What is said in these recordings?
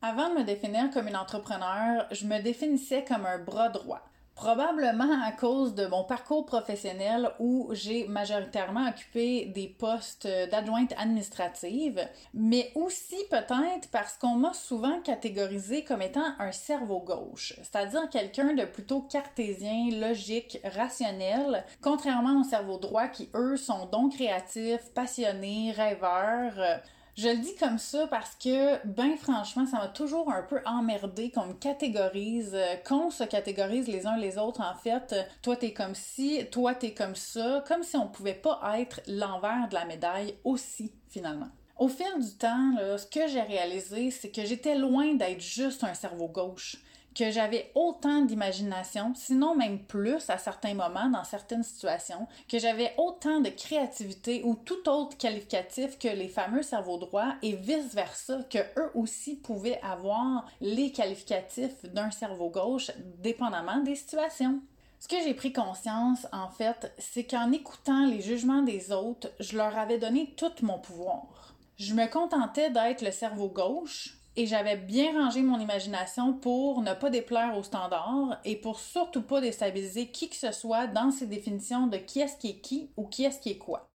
Avant de me définir comme une entrepreneur, je me définissais comme un bras droit. Probablement à cause de mon parcours professionnel où j'ai majoritairement occupé des postes d'adjointe administrative, mais aussi peut-être parce qu'on m'a souvent catégorisé comme étant un cerveau gauche, c'est-à-dire quelqu'un de plutôt cartésien, logique, rationnel, contrairement au cerveau droit qui, eux, sont donc créatifs, passionnés, rêveurs, je le dis comme ça parce que, ben franchement, ça m'a toujours un peu emmerdé qu'on me catégorise, euh, qu'on se catégorise les uns les autres en fait. Toi t'es comme ci, toi t'es comme ça, comme si on pouvait pas être l'envers de la médaille aussi finalement. Au fil du temps, ce que j'ai réalisé, c'est que j'étais loin d'être juste un cerveau gauche que j'avais autant d'imagination, sinon même plus à certains moments dans certaines situations, que j'avais autant de créativité ou tout autre qualificatif que les fameux cerveaux droits et vice-versa, que eux aussi pouvaient avoir les qualificatifs d'un cerveau gauche dépendamment des situations. Ce que j'ai pris conscience, en fait, c'est qu'en écoutant les jugements des autres, je leur avais donné tout mon pouvoir. Je me contentais d'être le cerveau gauche, et j'avais bien rangé mon imagination pour ne pas déplaire aux standards et pour surtout pas déstabiliser qui que ce soit dans ses définitions de qui est-ce qui est qui ou qui est-ce qui est quoi.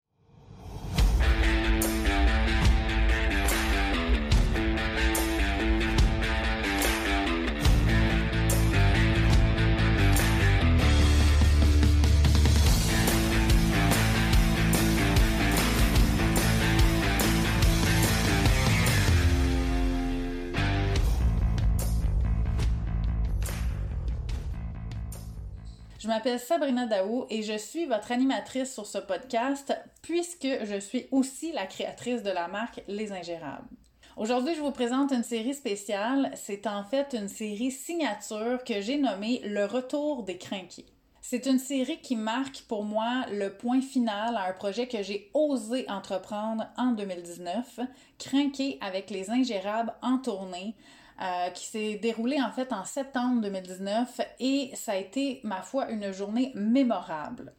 M'appelle Sabrina Daou et je suis votre animatrice sur ce podcast puisque je suis aussi la créatrice de la marque Les Ingérables. Aujourd'hui, je vous présente une série spéciale. C'est en fait une série signature que j'ai nommée Le Retour des Crinqués. C'est une série qui marque pour moi le point final à un projet que j'ai osé entreprendre en 2019, Crinqué avec les ingérables en tournée, euh, qui s'est déroulé en fait en septembre 2019 et ça a été, ma foi, une journée mémorable.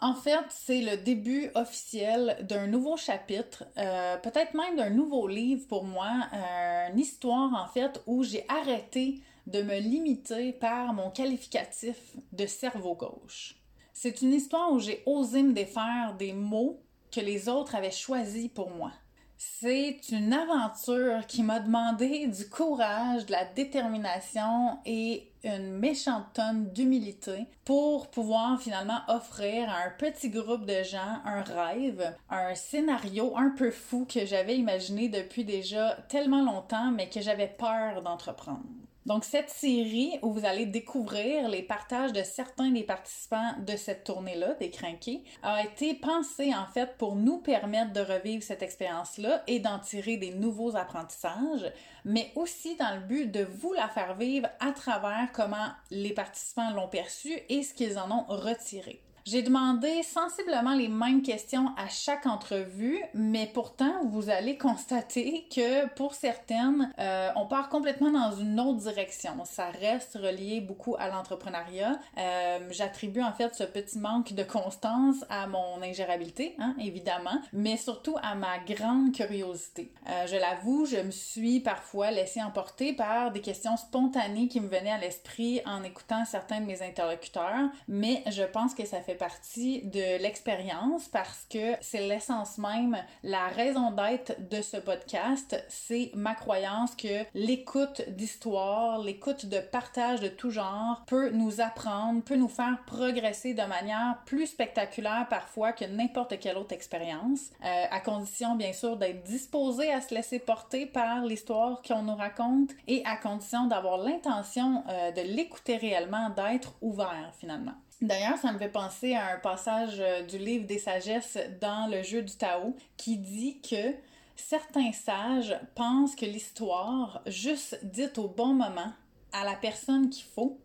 En fait, c'est le début officiel d'un nouveau chapitre, euh, peut-être même d'un nouveau livre pour moi, une histoire en fait où j'ai arrêté de me limiter par mon qualificatif de cerveau gauche. C'est une histoire où j'ai osé me défaire des mots que les autres avaient choisis pour moi. C'est une aventure qui m'a demandé du courage, de la détermination et une méchante tonne d'humilité pour pouvoir finalement offrir à un petit groupe de gens un rêve, un scénario un peu fou que j'avais imaginé depuis déjà tellement longtemps mais que j'avais peur d'entreprendre. Donc cette série où vous allez découvrir les partages de certains des participants de cette tournée-là, des crinqués, a été pensée en fait pour nous permettre de revivre cette expérience-là et d'en tirer des nouveaux apprentissages, mais aussi dans le but de vous la faire vivre à travers comment les participants l'ont perçue et ce qu'ils en ont retiré. J'ai demandé sensiblement les mêmes questions à chaque entrevue, mais pourtant, vous allez constater que pour certaines, euh, on part complètement dans une autre direction. Ça reste relié beaucoup à l'entrepreneuriat. Euh, J'attribue en fait ce petit manque de constance à mon ingérabilité, hein, évidemment, mais surtout à ma grande curiosité. Euh, je l'avoue, je me suis parfois laissée emporter par des questions spontanées qui me venaient à l'esprit en écoutant certains de mes interlocuteurs, mais je pense que ça fait partie de l'expérience parce que c'est l'essence même, la raison d'être de ce podcast, c'est ma croyance que l'écoute d'histoire, l'écoute de partage de tout genre peut nous apprendre, peut nous faire progresser de manière plus spectaculaire parfois que n'importe quelle autre expérience, euh, à condition bien sûr d'être disposé à se laisser porter par l'histoire qu'on nous raconte et à condition d'avoir l'intention euh, de l'écouter réellement, d'être ouvert finalement. D'ailleurs, ça me fait penser à un passage euh, du livre des sagesses dans le jeu du Tao qui dit que certains sages pensent que l'histoire, juste dite au bon moment, à la personne qu'il faut,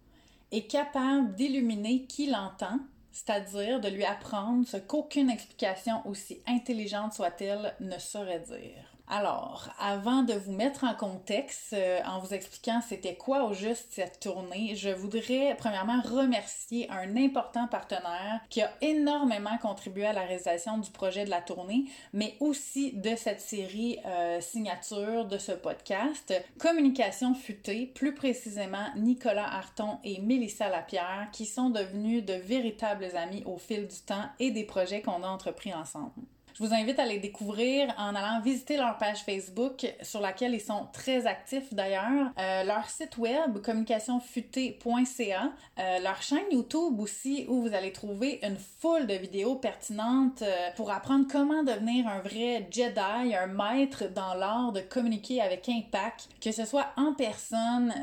est capable d'illuminer qui l'entend, c'est-à-dire de lui apprendre ce qu'aucune explication aussi intelligente soit-elle ne saurait dire. Alors, avant de vous mettre en contexte, euh, en vous expliquant c'était quoi au juste cette tournée, je voudrais premièrement remercier un important partenaire qui a énormément contribué à la réalisation du projet de la tournée, mais aussi de cette série euh, signature de ce podcast, Communication futée, plus précisément Nicolas Arton et Mélissa Lapierre, qui sont devenus de véritables amis au fil du temps et des projets qu'on a entrepris ensemble. Je vous invite à les découvrir en allant visiter leur page Facebook sur laquelle ils sont très actifs d'ailleurs, euh, leur site web communicationfutée.ca, euh, leur chaîne YouTube aussi où vous allez trouver une foule de vidéos pertinentes euh, pour apprendre comment devenir un vrai Jedi, un maître dans l'art de communiquer avec impact, que ce soit en personne,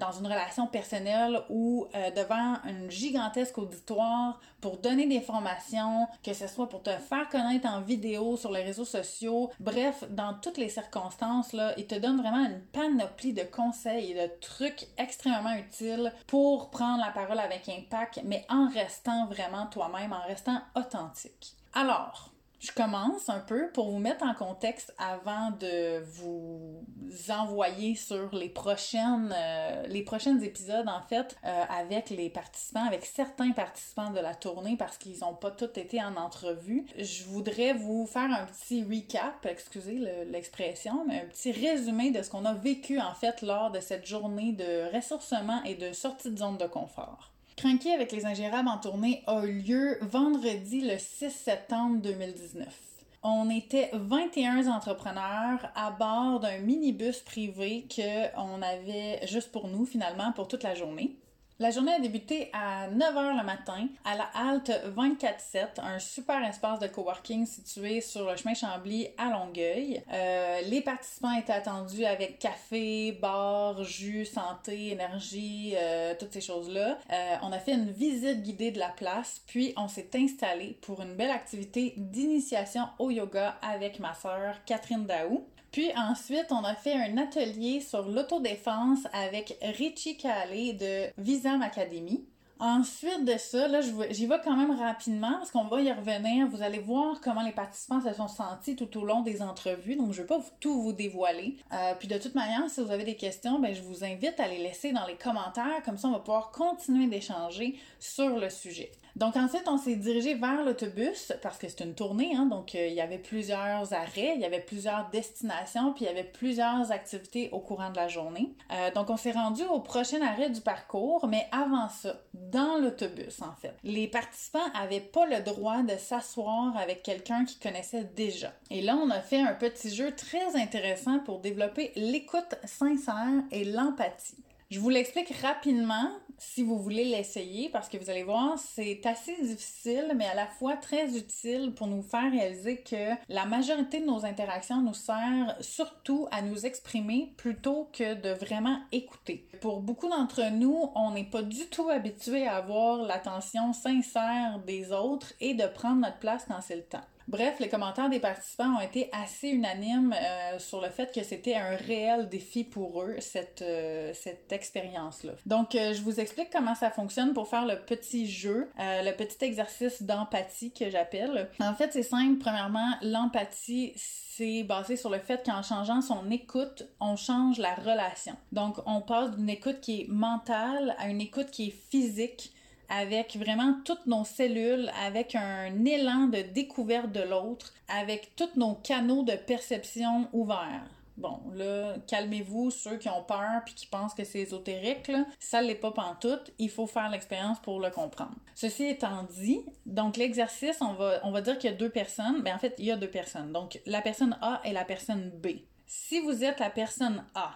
dans une relation personnelle ou devant un gigantesque auditoire pour donner des formations, que ce soit pour te faire connaître en vidéo sur les réseaux sociaux. Bref, dans toutes les circonstances, il te donne vraiment une panoplie de conseils et de trucs extrêmement utiles pour prendre la parole avec impact, mais en restant vraiment toi-même, en restant authentique. Alors, je commence un peu pour vous mettre en contexte avant de vous envoyer sur les prochaines euh, les prochains épisodes en fait euh, avec les participants avec certains participants de la tournée parce qu'ils n'ont pas tous été en entrevue. Je voudrais vous faire un petit recap, excusez l'expression, mais un petit résumé de ce qu'on a vécu en fait lors de cette journée de ressourcement et de sortie de zone de confort. Cranky avec les ingérables en tournée a eu lieu vendredi le 6 septembre 2019. On était 21 entrepreneurs à bord d'un minibus privé qu'on avait juste pour nous finalement pour toute la journée. La journée a débuté à 9h le matin à la halte 24-7, un super espace de coworking situé sur le chemin Chambly à Longueuil. Euh, les participants étaient attendus avec café, bar, jus, santé, énergie, euh, toutes ces choses-là. Euh, on a fait une visite guidée de la place, puis on s'est installé pour une belle activité d'initiation au yoga avec ma sœur Catherine Daou. Puis ensuite, on a fait un atelier sur l'autodéfense avec Richie Calais de Visam Academy. Ensuite de ça, là, j'y vais quand même rapidement parce qu'on va y revenir. Vous allez voir comment les participants se sont sentis tout au long des entrevues. Donc, je ne vais pas tout vous dévoiler. Euh, puis, de toute manière, si vous avez des questions, ben, je vous invite à les laisser dans les commentaires. Comme ça, on va pouvoir continuer d'échanger sur le sujet. Donc ensuite, on s'est dirigé vers l'autobus parce que c'est une tournée, hein, donc euh, il y avait plusieurs arrêts, il y avait plusieurs destinations, puis il y avait plusieurs activités au courant de la journée. Euh, donc on s'est rendu au prochain arrêt du parcours, mais avant ça, dans l'autobus en fait, les participants avaient pas le droit de s'asseoir avec quelqu'un qu'ils connaissaient déjà. Et là, on a fait un petit jeu très intéressant pour développer l'écoute sincère et l'empathie. Je vous l'explique rapidement si vous voulez l'essayer parce que vous allez voir, c'est assez difficile mais à la fois très utile pour nous faire réaliser que la majorité de nos interactions nous sert surtout à nous exprimer plutôt que de vraiment écouter. Pour beaucoup d'entre nous, on n'est pas du tout habitué à avoir l'attention sincère des autres et de prendre notre place quand c'est le temps. Bref, les commentaires des participants ont été assez unanimes euh, sur le fait que c'était un réel défi pour eux, cette, euh, cette expérience-là. Donc, euh, je vous explique comment ça fonctionne pour faire le petit jeu, le petit exercice d'empathie que j'appelle. En fait, c'est simple. Premièrement, l'empathie, c'est basé sur le fait qu'en changeant son écoute, on change la relation. Donc, on passe d'une écoute qui est mentale à une écoute qui est physique avec vraiment toutes nos cellules, avec un élan de découverte de l'autre, avec tous nos canaux de perception ouverts. Bon, là, calmez-vous, ceux qui ont peur puis qui pensent que c'est ésotérique, là, ça l'est pas pantoute, il faut faire l'expérience pour le comprendre. Ceci étant dit, donc l'exercice, on va, on va dire qu'il y a deux personnes, ben en fait, il y a deux personnes. Donc, la personne A et la personne B. Si vous êtes la personne A,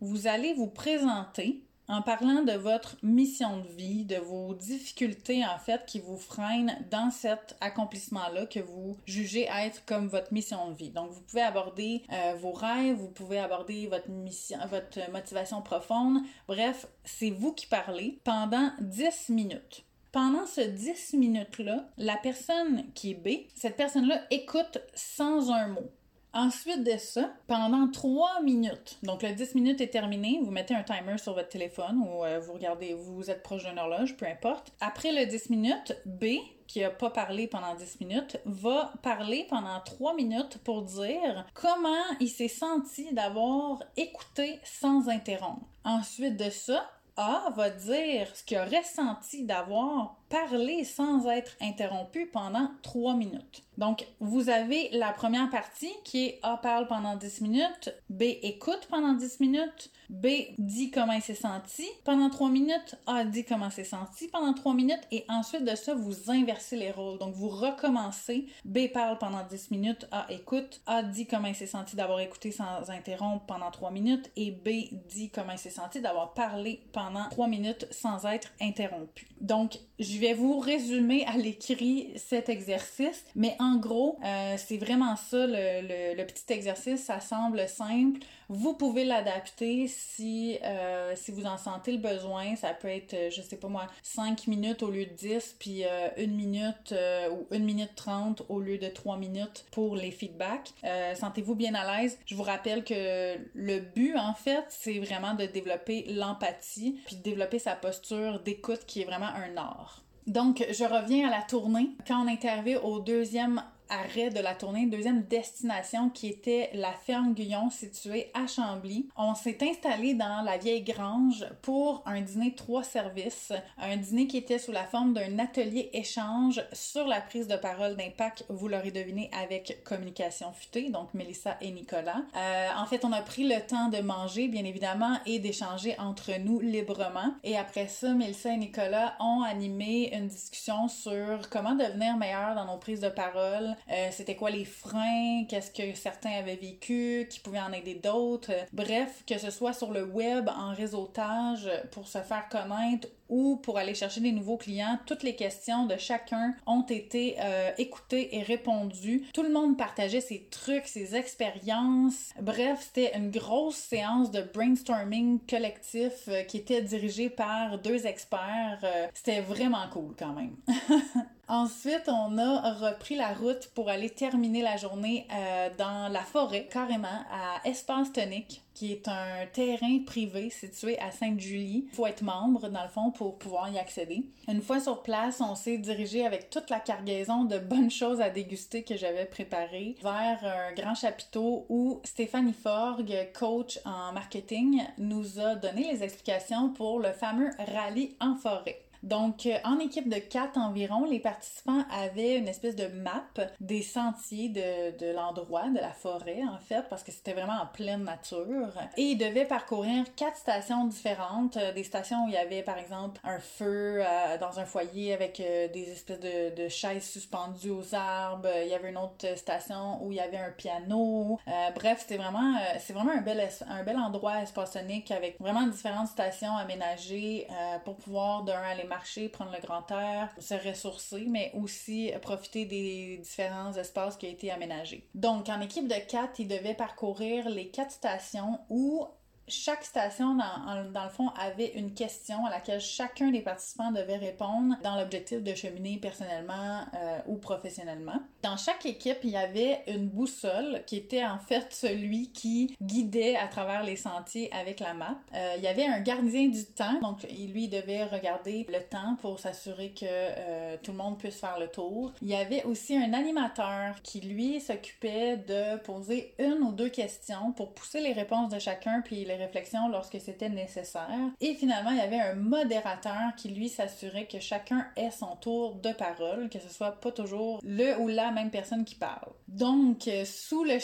vous allez vous présenter en parlant de votre mission de vie, de vos difficultés en fait qui vous freinent dans cet accomplissement-là que vous jugez être comme votre mission de vie. Donc vous pouvez aborder euh, vos rêves, vous pouvez aborder votre mission, votre motivation profonde. Bref, c'est vous qui parlez pendant 10 minutes. Pendant ce 10 minutes-là, la personne qui est B, cette personne-là écoute sans un mot Ensuite de ça, pendant 3 minutes, donc le 10 minutes est terminé, vous mettez un timer sur votre téléphone ou euh, vous regardez, vous êtes proche d'une horloge, peu importe. Après le 10 minutes, B, qui a pas parlé pendant 10 minutes, va parler pendant 3 minutes pour dire comment il s'est senti d'avoir écouté sans interrompre. Ensuite de ça, A va dire ce qu'il a ressenti d'avoir parler sans être interrompu pendant 3 minutes. Donc, vous avez la première partie qui est A parle pendant 10 minutes, B écoute pendant 10 minutes, B dit comment il s'est senti pendant 3 minutes, A dit comment s'est senti pendant 3 minutes et ensuite de ça, vous inversez les rôles. Donc, vous recommencez. B parle pendant 10 minutes, A écoute, A dit comment il s'est senti d'avoir écouté sans interrompre pendant 3 minutes et B dit comment il s'est senti d'avoir parlé pendant 3 minutes sans être interrompu. Donc, vais vous résumer à l'écrit cet exercice, mais en gros, euh, c'est vraiment ça le, petit exercice. Ça semble simple. Vous pouvez l'adapter si, euh, si vous en sentez le besoin. Ça peut être, euh, je sais pas moi, 5 minutes au lieu de 10, puis une minute ou une minute 30 au lieu de 3 minutes pour les feedbacks. Sentez-vous bien à l'aise. Je vous rappelle que le but, en fait, c'est vraiment de développer l'empathie, puis de développer sa posture d'écoute qui est vraiment un art. Donc, je reviens à la tournée. Quand on est arrivé au deuxième arrêt de la tournée, deuxième destination qui était la ferme Guyon située à Chambly. On s'est installé dans la vieille grange pour un dîner trois services, un dîner qui était sous la forme d'un atelier échange sur la prise de parole d'impact, vous l'aurez deviné, avec communication futée, donc Mélissa et Nicolas. Euh, en fait, on a pris le temps de manger, bien évidemment, et d'échanger entre nous librement. Et après ça, Mélissa et Nicolas ont animé une discussion sur comment devenir meilleur dans nos prises de parole, euh, c'était quoi les freins, qu'est-ce que certains avaient vécu, qui pouvaient en aider d'autres? bref, que ce soit sur le web, en réseautage, pour se faire connaître ou pour aller chercher des nouveaux clients, toutes les questions de chacun ont été euh, écoutées et répondues. Tout le monde partageait ses trucs, ses expériences. Bref, c'était une grosse séance de brainstorming collectif euh, qui était dirigée par deux experts. c'était vraiment cool quand même. Ensuite, on a repris la route pour aller terminer la journée euh, dans la forêt, carrément, à Espace Tonique, qui est un terrain privé situé à Sainte-Julie. Il faut être membre, dans le fond, pour pouvoir y accéder. Une fois sur place, on s'est dirigé avec toute la cargaison de bonnes choses à déguster que j'avais préparées vers un grand chapiteau où Stéphanie Forgue, coach en marketing, nous a donné les explications pour le fameux rallye en forêt. Donc, euh, en équipe de quatre environ, les participants avaient une espèce de map des sentiers de, de l'endroit, de la forêt en fait, parce que c'était vraiment en pleine nature. Et ils devaient parcourir quatre stations différentes. Euh, des stations où il y avait par exemple un feu euh, dans un foyer avec des espèces de, de, chaises suspendues aux arbres. Il y avait une autre station où il y avait un piano. bref, c'était vraiment, c'est vraiment un bel, un bel endroit espaçonnique avec vraiment différentes stations aménagées pour pouvoir d'un aller marcher, prendre le grand air, se ressourcer, mais aussi profiter des différents espaces qui ont été aménagés. Donc, en équipe de quatre, ils devaient parcourir les quatre stations où chaque station, dans, dans, le fond, avait une question à laquelle chacun des participants devait répondre dans l'objectif de cheminer personnellement euh, ou professionnellement. Dans chaque équipe, il y avait une boussole qui était en fait celui qui guidait à travers les sentiers avec la map. Euh, il y avait un gardien du temps, donc lui devait regarder le temps pour s'assurer que euh, tout le monde puisse faire le tour. Il y avait aussi un animateur qui lui s'occupait de poser une ou deux questions pour pousser les réponses de chacun puis les réflexions lorsque c'était nécessaire. Et finalement, il y avait un modérateur qui, lui, s'assurait que chacun ait son tour de parole, que ce soit pas toujours le ou la même personne qui parle. Donc, euh, sous le,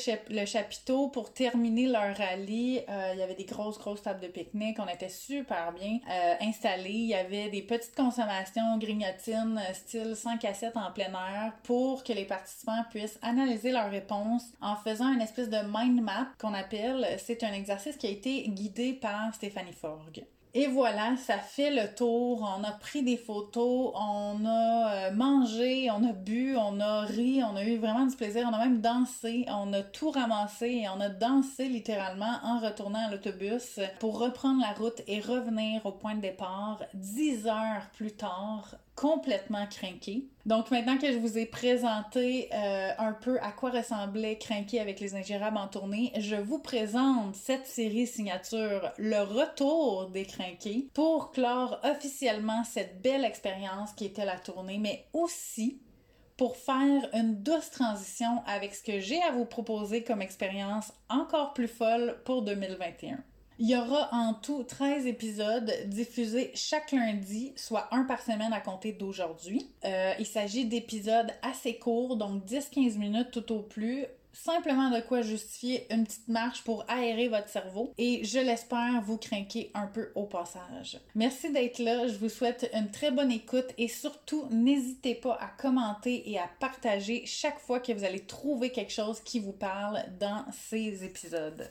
chapiteau, pour terminer leur rallye, euh, il y avait des grosses, grosses tables de pique-nique. On était super bien euh, installés. Il y avait des petites consommations grignotines, style 5 à 7 en plein air, pour que les participants puissent analyser leurs réponses en faisant une espèce de mind map qu'on appelle. C'est un exercice qui a été guidé par Stéphanie Forgue. Et voilà, ça fait le tour. On a pris des photos, on a euh, mangé, on a bu, on a ri, on a eu vraiment du plaisir. On a même dansé, on a tout ramassé et on a dansé littéralement en retournant à l'autobus pour reprendre la route et revenir au point de départ dix heures plus tard complètement crinqué. Donc maintenant que je vous ai présenté euh, un peu à quoi ressemblait Crinqué avec les ingérables en tournée, je vous présente cette série signature, le retour des Crinqués, pour clore officiellement cette belle expérience qui était la tournée, mais aussi pour faire une douce transition avec ce que j'ai à vous proposer comme expérience encore plus folle pour 2021. Il y aura en tout 13 épisodes diffusés chaque lundi, soit un par semaine à compter d'aujourd'hui. Euh, il s'agit d'épisodes assez courts, donc 10-15 minutes tout au plus, simplement de quoi justifier une petite marche pour aérer votre cerveau et je l'espère vous craquer un peu au passage. Merci d'être là, je vous souhaite une très bonne écoute et surtout n'hésitez pas à commenter et à partager chaque fois que vous allez trouver quelque chose qui vous parle dans ces épisodes.